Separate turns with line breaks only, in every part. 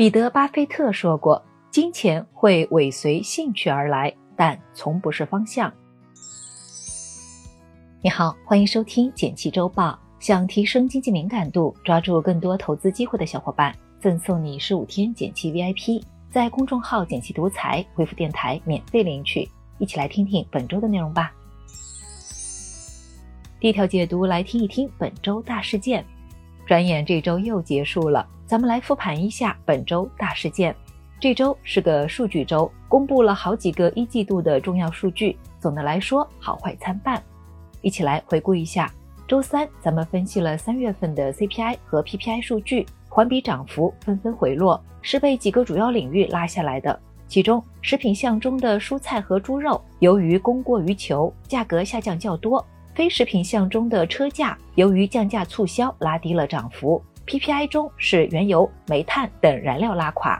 彼得·巴菲特说过：“金钱会尾随兴趣而来，但从不是方向。”你好，欢迎收听《简七周报》。想提升经济敏感度，抓住更多投资机会的小伙伴，赠送你十五天简七 VIP，在公众号“简七独裁”回复“电台”免费领取。一起来听听本周的内容吧。第一条解读，来听一听本周大事件。转眼这周又结束了。咱们来复盘一下本周大事件。这周是个数据周，公布了好几个一季度的重要数据。总的来说，好坏参半。一起来回顾一下。周三，咱们分析了三月份的 CPI 和 PPI 数据，环比涨幅纷纷回落，是被几个主要领域拉下来的。其中，食品项中的蔬菜和猪肉，由于供过于求，价格下降较多；非食品项中的车价，由于降价促销，拉低了涨幅。PPI 中是原油、煤炭等燃料拉垮。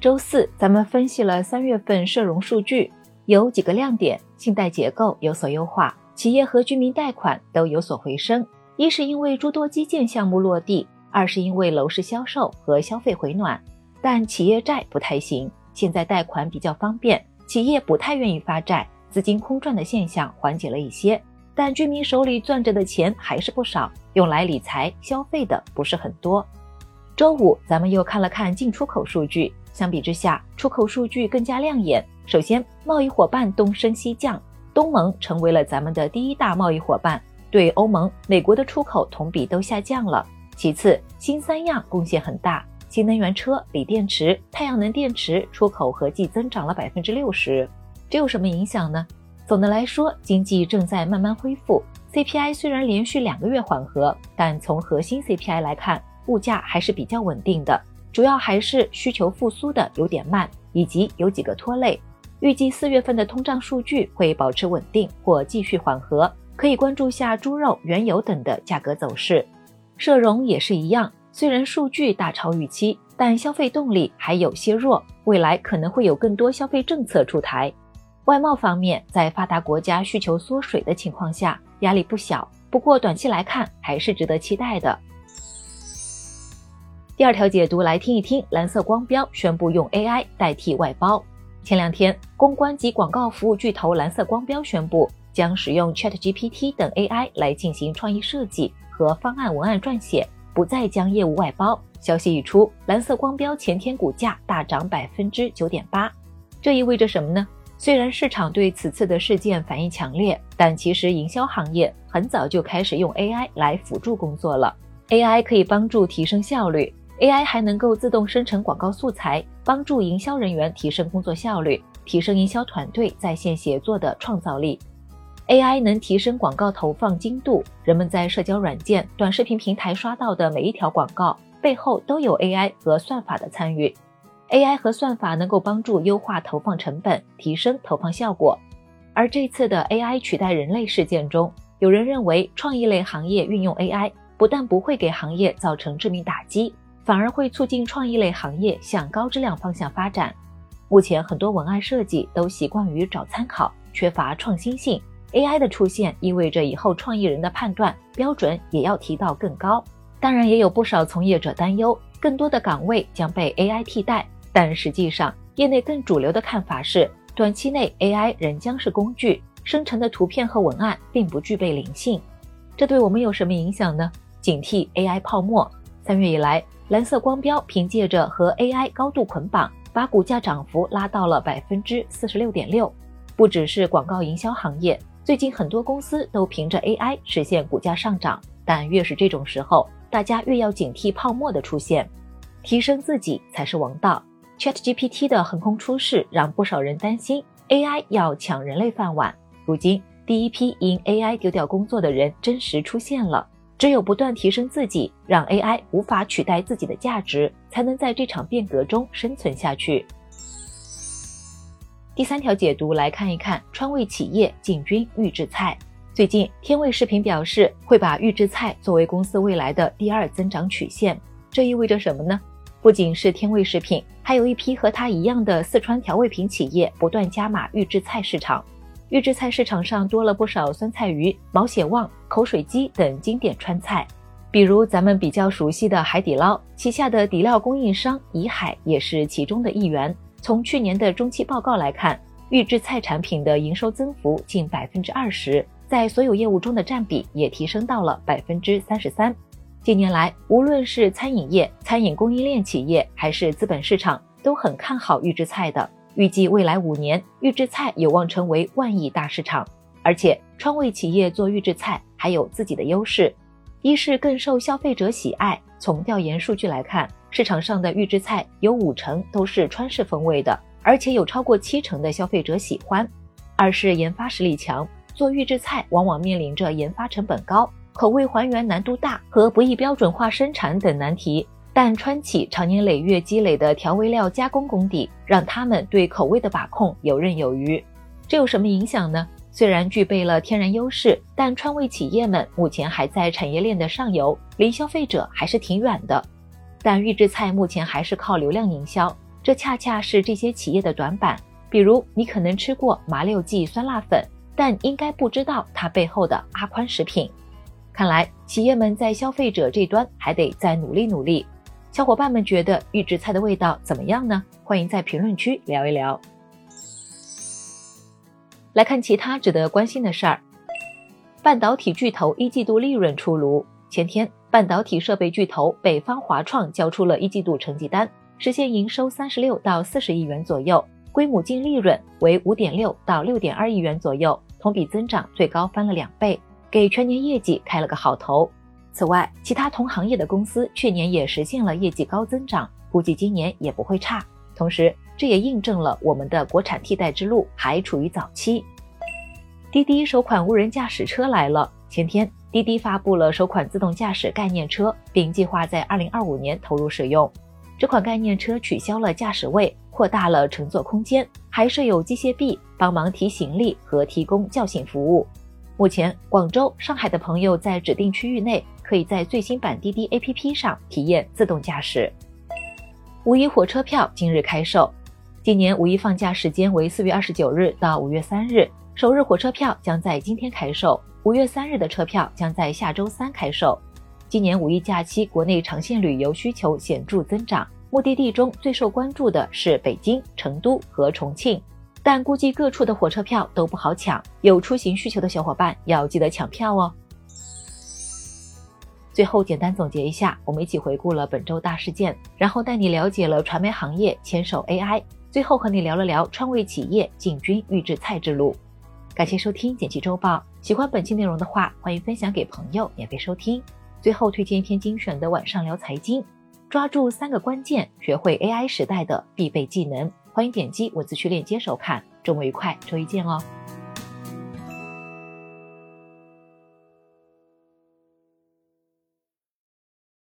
周四，咱们分析了三月份社融数据，有几个亮点：信贷结构有所优化，企业和居民贷款都有所回升。一是因为诸多基建项目落地，二是因为楼市销售和消费回暖。但企业债不太行，现在贷款比较方便，企业不太愿意发债，资金空转的现象缓解了一些。但居民手里攥着的钱还是不少，用来理财消费的不是很多。周五，咱们又看了看进出口数据，相比之下，出口数据更加亮眼。首先，贸易伙伴东升西降，东盟成为了咱们的第一大贸易伙伴，对欧盟、美国的出口同比都下降了。其次，新三样贡献很大，新能源车、锂电池、太阳能电池出口合计增长了百分之六十。这有什么影响呢？总的来说，经济正在慢慢恢复。CPI 虽然连续两个月缓和，但从核心 CPI 来看，物价还是比较稳定的。主要还是需求复苏的有点慢，以及有几个拖累。预计四月份的通胀数据会保持稳定或继续缓和，可以关注下猪肉、原油等的价格走势。社融也是一样，虽然数据大超预期，但消费动力还有些弱，未来可能会有更多消费政策出台。外贸方面，在发达国家需求缩水的情况下，压力不小。不过短期来看，还是值得期待的。第二条解读来听一听，蓝色光标宣布用 AI 代替外包。前两天，公关及广告服务巨头蓝色光标宣布，将使用 ChatGPT 等 AI 来进行创意设计和方案文案撰写，不再将业务外包。消息一出，蓝色光标前天股价大涨百分之九点八。这意味着什么呢？虽然市场对此次的事件反应强烈，但其实营销行业很早就开始用 AI 来辅助工作了。AI 可以帮助提升效率，AI 还能够自动生成广告素材，帮助营销人员提升工作效率，提升营销团队在线协作的创造力。AI 能提升广告投放精度，人们在社交软件、短视频平台刷到的每一条广告背后都有 AI 和算法的参与。AI 和算法能够帮助优化投放成本，提升投放效果。而这次的 AI 取代人类事件中，有人认为创意类行业运用 AI 不但不会给行业造成致命打击，反而会促进创意类行业向高质量方向发展。目前很多文案设计都习惯于找参考，缺乏创新性。AI 的出现意味着以后创意人的判断标准也要提到更高。当然，也有不少从业者担忧，更多的岗位将被 AI 替代。但实际上，业内更主流的看法是，短期内 AI 仍将是工具，生成的图片和文案并不具备灵性。这对我们有什么影响呢？警惕 AI 泡沫。三月以来，蓝色光标凭借着和 AI 高度捆绑，把股价涨幅拉到了百分之四十六点六。不只是广告营销行业，最近很多公司都凭着 AI 实现股价上涨。但越是这种时候，大家越要警惕泡沫的出现，提升自己才是王道。ChatGPT 的横空出世让不少人担心 AI 要抢人类饭碗。如今，第一批因 AI 丢掉工作的人真实出现了。只有不断提升自己，让 AI 无法取代自己的价值，才能在这场变革中生存下去。第三条解读来看一看川味企业进军预制菜。最近，天味食品表示会把预制菜作为公司未来的第二增长曲线。这意味着什么呢？不仅是天味食品，还有一批和它一样的四川调味品企业不断加码预制菜市场。预制菜市场上多了不少酸菜鱼、毛血旺、口水鸡等经典川菜。比如咱们比较熟悉的海底捞旗下的底料供应商怡海也是其中的一员。从去年的中期报告来看，预制菜产品的营收增幅近百分之二十，在所有业务中的占比也提升到了百分之三十三。近年来，无论是餐饮业、餐饮供应链企业，还是资本市场，都很看好预制菜的。预计未来五年，预制菜有望成为万亿大市场。而且，川味企业做预制菜还有自己的优势，一是更受消费者喜爱。从调研数据来看，市场上的预制菜有五成都是川式风味的，而且有超过七成的消费者喜欢。二是研发实力强，做预制菜往往面临着研发成本高、口味还原难度大和不易标准化生产等难题。但川企长年累月积累的调味料加工功底，让他们对口味的把控游刃有余。这有什么影响呢？虽然具备了天然优势，但川味企业们目前还在产业链的上游，离消费者还是挺远的。但预制菜目前还是靠流量营销，这恰恰是这些企业的短板。比如，你可能吃过麻六记酸辣粉，但应该不知道它背后的阿宽食品。看来，企业们在消费者这端还得再努力努力。小伙伴们觉得预制菜的味道怎么样呢？欢迎在评论区聊一聊。来看其他值得关心的事儿，半导体巨头一季度利润出炉，前天。半导体设备巨头北方华创交出了一季度成绩单，实现营收三十六到四十亿元左右，归母净利润为五点六到六点二亿元左右，同比增长最高翻了两倍，给全年业绩开了个好头。此外，其他同行业的公司去年也实现了业绩高增长，估计今年也不会差。同时，这也印证了我们的国产替代之路还处于早期。滴滴首款无人驾驶车来了，前天。滴滴发布了首款自动驾驶概念车，并计划在二零二五年投入使用。这款概念车取消了驾驶位，扩大了乘坐空间，还设有机械臂帮忙提行李和提供叫醒服务。目前，广州、上海的朋友在指定区域内，可以在最新版滴滴 APP 上体验自动驾驶。五一火车票今日开售，今年五一放假时间为四月二十九日到五月三日，首日火车票将在今天开售。五月三日的车票将在下周三开售。今年五一假期，国内长线旅游需求显著增长，目的地中最受关注的是北京、成都和重庆，但估计各处的火车票都不好抢，有出行需求的小伙伴要记得抢票哦。最后简单总结一下，我们一起回顾了本周大事件，然后带你了解了传媒行业牵手 AI，最后和你聊了聊川味企业进军预制菜之路。感谢收听《简辑周报》。喜欢本期内容的话，欢迎分享给朋友免费收听。最后推荐一篇精选的晚上聊财经，抓住三个关键，学会 AI 时代的必备技能。欢迎点击文字区链接收看。周末愉快，周一见哦。